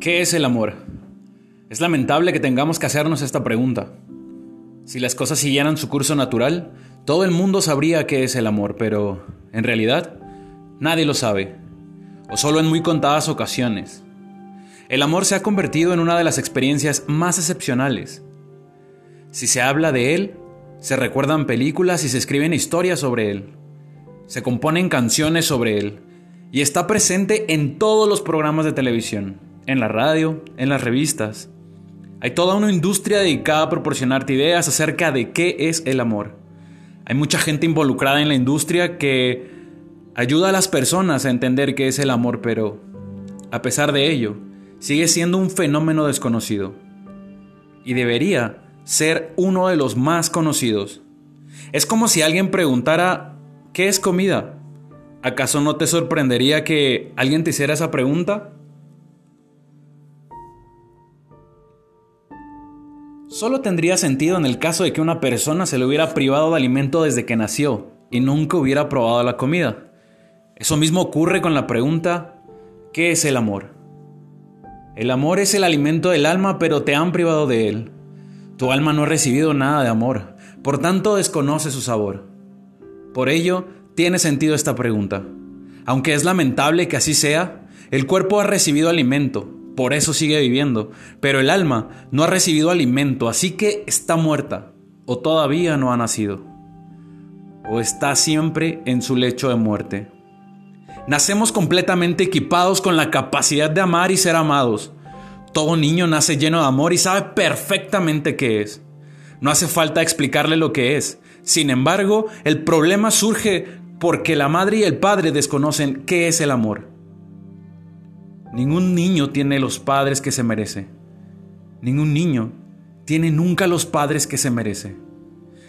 ¿Qué es el amor? Es lamentable que tengamos que hacernos esta pregunta. Si las cosas siguieran su curso natural, todo el mundo sabría qué es el amor, pero en realidad nadie lo sabe, o solo en muy contadas ocasiones. El amor se ha convertido en una de las experiencias más excepcionales. Si se habla de él, se recuerdan películas y se escriben historias sobre él. Se componen canciones sobre él, y está presente en todos los programas de televisión en la radio, en las revistas. Hay toda una industria dedicada a proporcionarte ideas acerca de qué es el amor. Hay mucha gente involucrada en la industria que ayuda a las personas a entender qué es el amor, pero a pesar de ello, sigue siendo un fenómeno desconocido. Y debería ser uno de los más conocidos. Es como si alguien preguntara, ¿qué es comida? ¿Acaso no te sorprendería que alguien te hiciera esa pregunta? Solo tendría sentido en el caso de que una persona se le hubiera privado de alimento desde que nació y nunca hubiera probado la comida. Eso mismo ocurre con la pregunta, ¿qué es el amor? El amor es el alimento del alma, pero te han privado de él. Tu alma no ha recibido nada de amor, por tanto desconoce su sabor. Por ello, tiene sentido esta pregunta. Aunque es lamentable que así sea, el cuerpo ha recibido alimento, por eso sigue viviendo. Pero el alma no ha recibido alimento, así que está muerta, o todavía no ha nacido, o está siempre en su lecho de muerte. Nacemos completamente equipados con la capacidad de amar y ser amados. Todo niño nace lleno de amor y sabe perfectamente qué es. No hace falta explicarle lo que es. Sin embargo, el problema surge porque la madre y el padre desconocen qué es el amor. Ningún niño tiene los padres que se merece. Ningún niño tiene nunca los padres que se merece.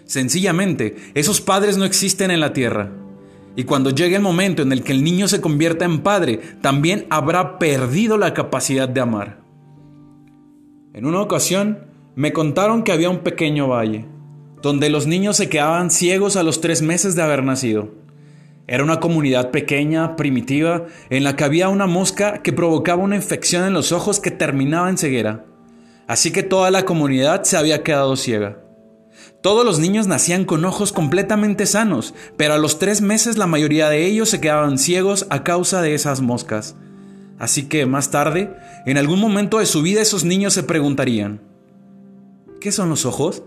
Sencillamente, esos padres no existen en la tierra. Y cuando llegue el momento en el que el niño se convierta en padre, también habrá perdido la capacidad de amar. En una ocasión, me contaron que había un pequeño valle, donde los niños se quedaban ciegos a los tres meses de haber nacido. Era una comunidad pequeña, primitiva, en la que había una mosca que provocaba una infección en los ojos que terminaba en ceguera. Así que toda la comunidad se había quedado ciega. Todos los niños nacían con ojos completamente sanos, pero a los tres meses la mayoría de ellos se quedaban ciegos a causa de esas moscas. Así que más tarde, en algún momento de su vida esos niños se preguntarían, ¿qué son los ojos?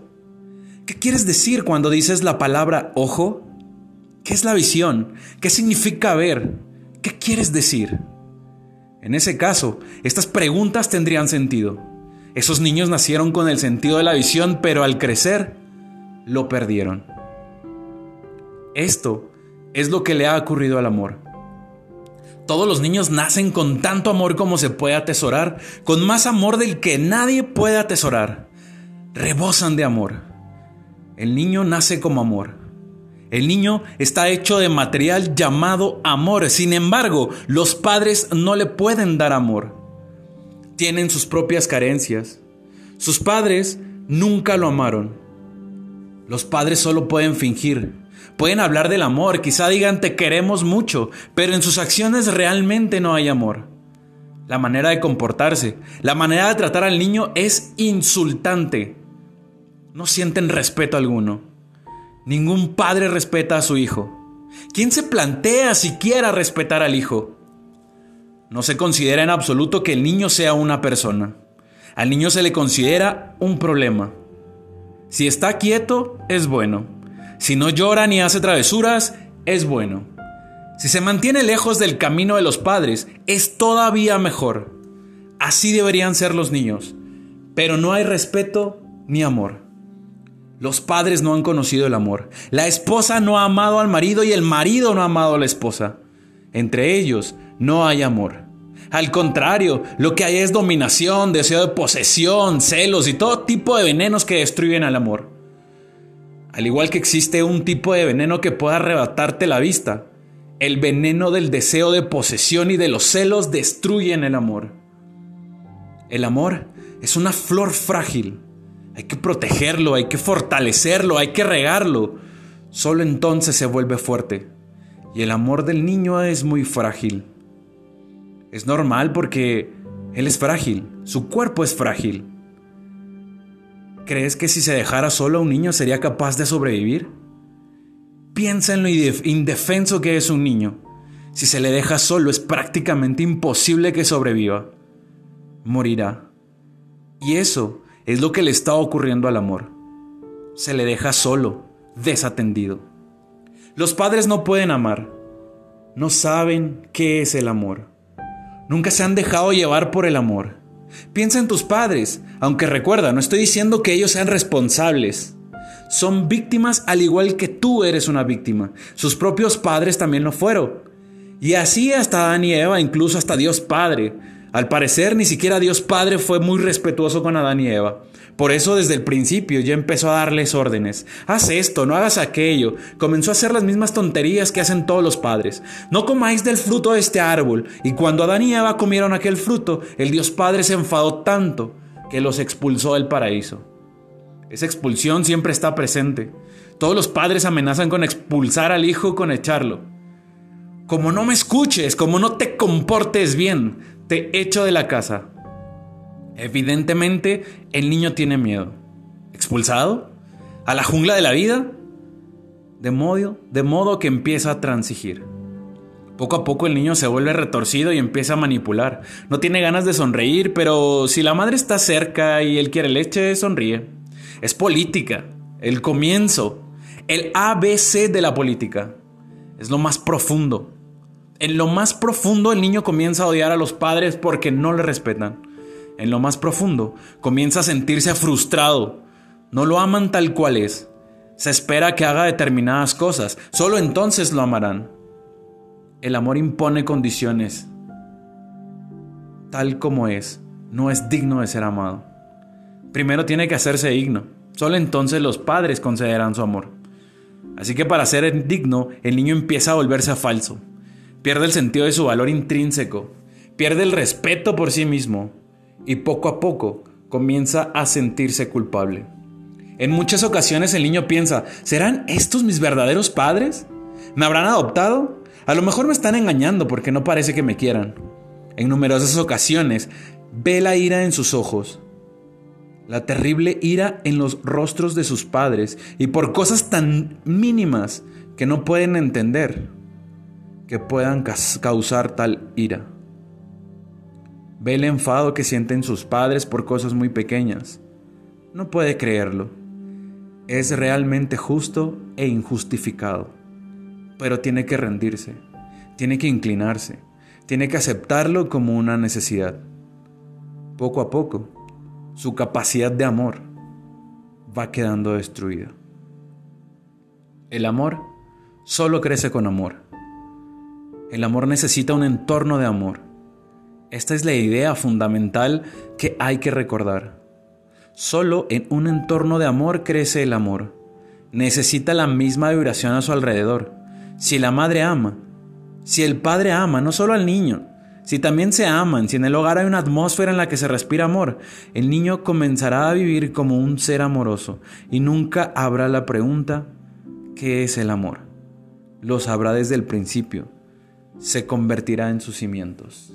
¿Qué quieres decir cuando dices la palabra ojo? ¿Qué es la visión? ¿Qué significa ver? ¿Qué quieres decir? En ese caso, estas preguntas tendrían sentido. Esos niños nacieron con el sentido de la visión, pero al crecer, lo perdieron. Esto es lo que le ha ocurrido al amor. Todos los niños nacen con tanto amor como se puede atesorar, con más amor del que nadie puede atesorar. Rebosan de amor. El niño nace como amor. El niño está hecho de material llamado amor. Sin embargo, los padres no le pueden dar amor. Tienen sus propias carencias. Sus padres nunca lo amaron. Los padres solo pueden fingir. Pueden hablar del amor, quizá digan te queremos mucho, pero en sus acciones realmente no hay amor. La manera de comportarse, la manera de tratar al niño es insultante. No sienten respeto alguno. Ningún padre respeta a su hijo. ¿Quién se plantea siquiera respetar al hijo? No se considera en absoluto que el niño sea una persona. Al niño se le considera un problema. Si está quieto, es bueno. Si no llora ni hace travesuras, es bueno. Si se mantiene lejos del camino de los padres, es todavía mejor. Así deberían ser los niños. Pero no hay respeto ni amor. Los padres no han conocido el amor. La esposa no ha amado al marido y el marido no ha amado a la esposa. Entre ellos no hay amor. Al contrario, lo que hay es dominación, deseo de posesión, celos y todo tipo de venenos que destruyen al amor. Al igual que existe un tipo de veneno que puede arrebatarte la vista, el veneno del deseo de posesión y de los celos destruyen el amor. El amor es una flor frágil hay que protegerlo, hay que fortalecerlo, hay que regarlo. Solo entonces se vuelve fuerte. Y el amor del niño es muy frágil. Es normal porque Él es frágil, su cuerpo es frágil. ¿Crees que si se dejara solo a un niño sería capaz de sobrevivir? Piensa en lo indefenso que es un niño. Si se le deja solo es prácticamente imposible que sobreviva. Morirá. Y eso es lo que le está ocurriendo al amor. Se le deja solo, desatendido. Los padres no pueden amar. No saben qué es el amor. Nunca se han dejado llevar por el amor. Piensa en tus padres, aunque recuerda, no estoy diciendo que ellos sean responsables. Son víctimas al igual que tú eres una víctima. Sus propios padres también lo fueron. Y así hasta Adán y Eva, incluso hasta Dios Padre. Al parecer ni siquiera Dios Padre fue muy respetuoso con Adán y Eva. Por eso desde el principio ya empezó a darles órdenes. Haz esto, no hagas aquello. Comenzó a hacer las mismas tonterías que hacen todos los padres. No comáis del fruto de este árbol. Y cuando Adán y Eva comieron aquel fruto, el Dios Padre se enfadó tanto que los expulsó del paraíso. Esa expulsión siempre está presente. Todos los padres amenazan con expulsar al hijo con echarlo. Como no me escuches, como no te comportes bien, te echo de la casa. Evidentemente, el niño tiene miedo. ¿Expulsado? ¿A la jungla de la vida? De modo, de modo que empieza a transigir. Poco a poco el niño se vuelve retorcido y empieza a manipular. No tiene ganas de sonreír, pero si la madre está cerca y él quiere leche, sonríe. Es política, el comienzo, el ABC de la política. Es lo más profundo. En lo más profundo el niño comienza a odiar a los padres porque no le respetan en lo más profundo, comienza a sentirse frustrado. No lo aman tal cual es. Se espera que haga determinadas cosas. Solo entonces lo amarán. El amor impone condiciones. Tal como es, no es digno de ser amado. Primero tiene que hacerse digno. Solo entonces los padres concederán su amor. Así que para ser digno, el niño empieza a volverse falso. Pierde el sentido de su valor intrínseco. Pierde el respeto por sí mismo y poco a poco comienza a sentirse culpable. En muchas ocasiones el niño piensa, ¿serán estos mis verdaderos padres? ¿Me habrán adoptado? A lo mejor me están engañando porque no parece que me quieran. En numerosas ocasiones ve la ira en sus ojos, la terrible ira en los rostros de sus padres y por cosas tan mínimas que no pueden entender que puedan causar tal ira. Ve el enfado que sienten sus padres por cosas muy pequeñas. No puede creerlo. Es realmente justo e injustificado. Pero tiene que rendirse, tiene que inclinarse, tiene que aceptarlo como una necesidad. Poco a poco, su capacidad de amor va quedando destruida. El amor solo crece con amor. El amor necesita un entorno de amor esta es la idea fundamental que hay que recordar. Solo en un entorno de amor crece el amor. Necesita la misma vibración a su alrededor. Si la madre ama, si el padre ama, no solo al niño, si también se aman, si en el hogar hay una atmósfera en la que se respira amor, el niño comenzará a vivir como un ser amoroso y nunca habrá la pregunta, ¿qué es el amor? Lo sabrá desde el principio, se convertirá en sus cimientos.